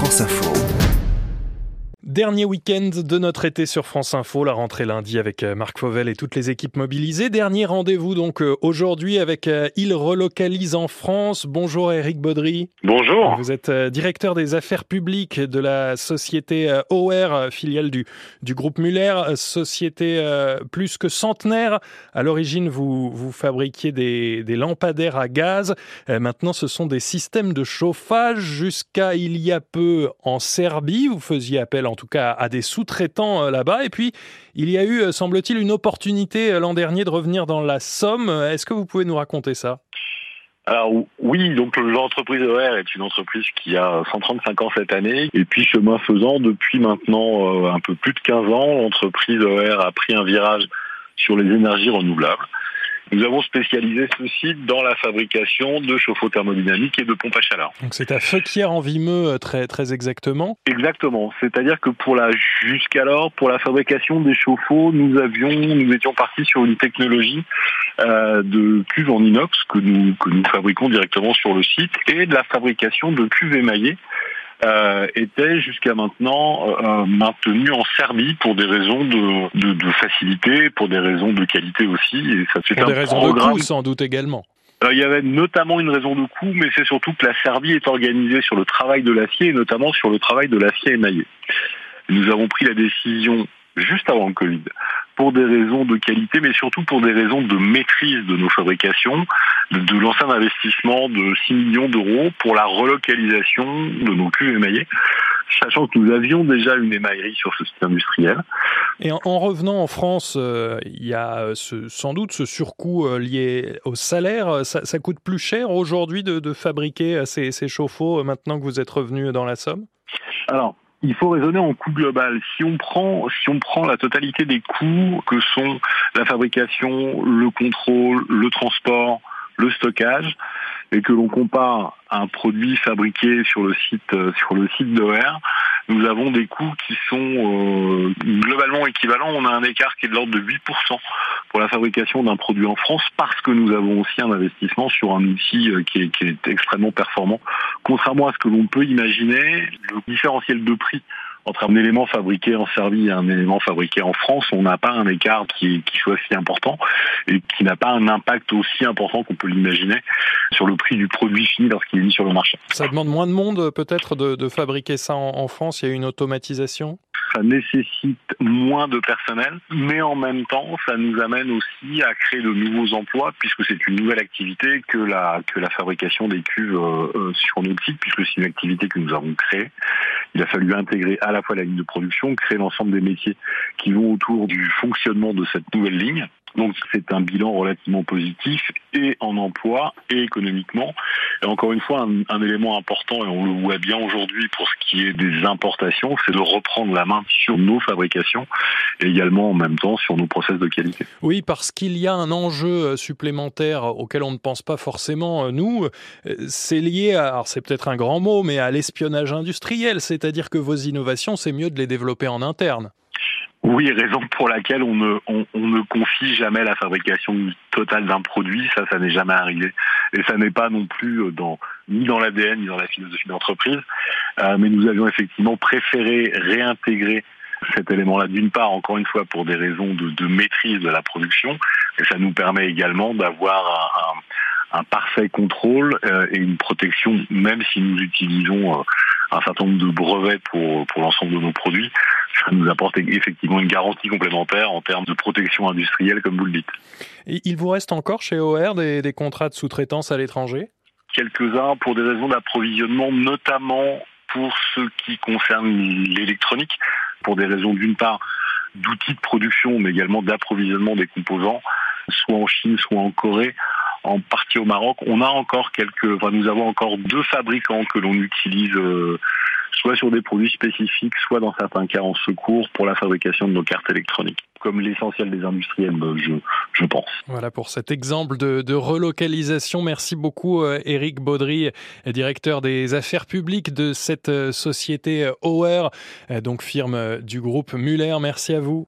France Info. Dernier week-end de notre été sur France Info, la rentrée lundi avec euh, Marc Fauvel et toutes les équipes mobilisées. Dernier rendez-vous donc euh, aujourd'hui avec euh, Il relocalise en France. Bonjour Eric Baudry. Bonjour. Vous êtes directeur des affaires publiques de la société OR, filiale du, du groupe Muller, société plus que centenaire. À l'origine, vous, vous fabriquiez des, des lampadaires à gaz. Maintenant, ce sont des systèmes de chauffage. Jusqu'à il y a peu en Serbie, vous faisiez appel en tout cas à des sous-traitants euh, là-bas. Et puis, il y a eu, euh, semble-t-il, une opportunité euh, l'an dernier de revenir dans la Somme. Est-ce que vous pouvez nous raconter ça? Alors oui, donc l'entreprise OR est une entreprise qui a 135 ans cette année. Et puis chemin faisant, depuis maintenant un peu plus de 15 ans, l'entreprise OR a pris un virage sur les énergies renouvelables. Nous avons spécialisé ce site dans la fabrication de chauffe-eau thermodynamiques et de pompes à chaleur. Donc c'est à Feuquières en Vimeux très très exactement. Exactement. C'est-à-dire que pour la jusqu'alors pour la fabrication des chauffe-eau, nous avions nous étions partis sur une technologie euh, de cuves en inox que nous que nous fabriquons directement sur le site et de la fabrication de cuves émaillées euh, était jusqu'à maintenant euh, euh, maintenu en Serbie pour des raisons de, de, de, facilité, pour des raisons de qualité aussi. Et ça, pour des raisons de coût sans doute également. il y avait notamment une raison de coût, mais c'est surtout que la Serbie est organisée sur le travail de l'acier et notamment sur le travail de l'acier émaillé. Nous avons pris la décision juste avant le Covid pour des raisons de qualité, mais surtout pour des raisons de maîtrise de nos fabrications, de, de lancer un investissement de 6 millions d'euros pour la relocalisation de nos cuves émaillées, sachant que nous avions déjà une émaillerie sur ce site industriel. Et en, revenant en France, euh, il y a ce, sans doute ce surcoût euh, lié au salaire. Ça, ça coûte plus cher aujourd'hui de, de, fabriquer ces, ces chauffe-eau euh, maintenant que vous êtes revenu dans la Somme? Alors, il faut raisonner en coût global. Si on prend, si on prend la totalité des coûts que sont la fabrication, le contrôle, le transport, le stockage, et que l'on compare un produit fabriqué sur le site sur le site d'OR, nous avons des coûts qui sont euh, globalement équivalents. On a un écart qui est de l'ordre de 8% pour la fabrication d'un produit en France parce que nous avons aussi un investissement sur un outil euh, qui est, qui est extrêmement performant. Contrairement à ce que l'on peut imaginer, le différentiel de prix entre un élément fabriqué en Serbie et un élément fabriqué en France, on n'a pas un écart qui, qui soit si important et qui n'a pas un impact aussi important qu'on peut l'imaginer sur le prix du produit fini lorsqu'il est mis sur le marché. Ça demande moins de monde peut-être de, de, fabriquer ça en, en France? Il y a une automatisation? Ça nécessite moins de personnel, mais en même temps, ça nous amène aussi à créer de nouveaux emplois, puisque c'est une nouvelle activité que la, que la fabrication des cuves euh, sur notre site, puisque c'est une activité que nous avons créée. Il a fallu intégrer à la fois la ligne de production, créer l'ensemble des métiers qui vont autour du fonctionnement de cette nouvelle ligne. Donc c'est un bilan relativement positif et en emploi et économiquement. Et encore une fois, un, élément important, et on le voit bien aujourd'hui pour ce qui est des importations, c'est de reprendre la main sur nos fabrications et également en même temps sur nos process de qualité. Oui, parce qu'il y a un enjeu supplémentaire auquel on ne pense pas forcément, nous. C'est lié à, alors c'est peut-être un grand mot, mais à l'espionnage industriel, c'est-à-dire que vos innovations, c'est mieux de les développer en interne. Oui, raison pour laquelle on ne, on, ne confie jamais la fabrication totale d'un produit, ça, ça n'est jamais arrivé. Et ça n'est pas non plus dans, ni dans l'ADN, ni dans la philosophie d'entreprise. Euh, mais nous avions effectivement préféré réintégrer cet élément-là, d'une part, encore une fois, pour des raisons de, maîtrise de la production, et ça nous permet également d'avoir un, un, parfait contrôle euh, et une protection, même si nous utilisons euh, un certain nombre de brevets pour l'ensemble de nos produits ça nous apporte effectivement une garantie complémentaire en termes de protection industrielle, comme vous le dites. Et il vous reste encore chez OR des, des contrats de sous-traitance à l'étranger? Quelques-uns pour des raisons d'approvisionnement, notamment pour ce qui concerne l'électronique, pour des raisons d'une part d'outils de production, mais également d'approvisionnement des composants, soit en Chine, soit en Corée en partie au Maroc. On a encore quelques, enfin, nous avons encore deux fabricants que l'on utilise euh, soit sur des produits spécifiques, soit dans certains cas en secours pour la fabrication de nos cartes électroniques, comme l'essentiel des industriels, je, je, pense. Voilà pour cet exemple de, relocalisation. Merci beaucoup, Eric euh, Baudry, directeur des affaires publiques de cette euh, société OR, donc firme du groupe Muller. Merci à vous.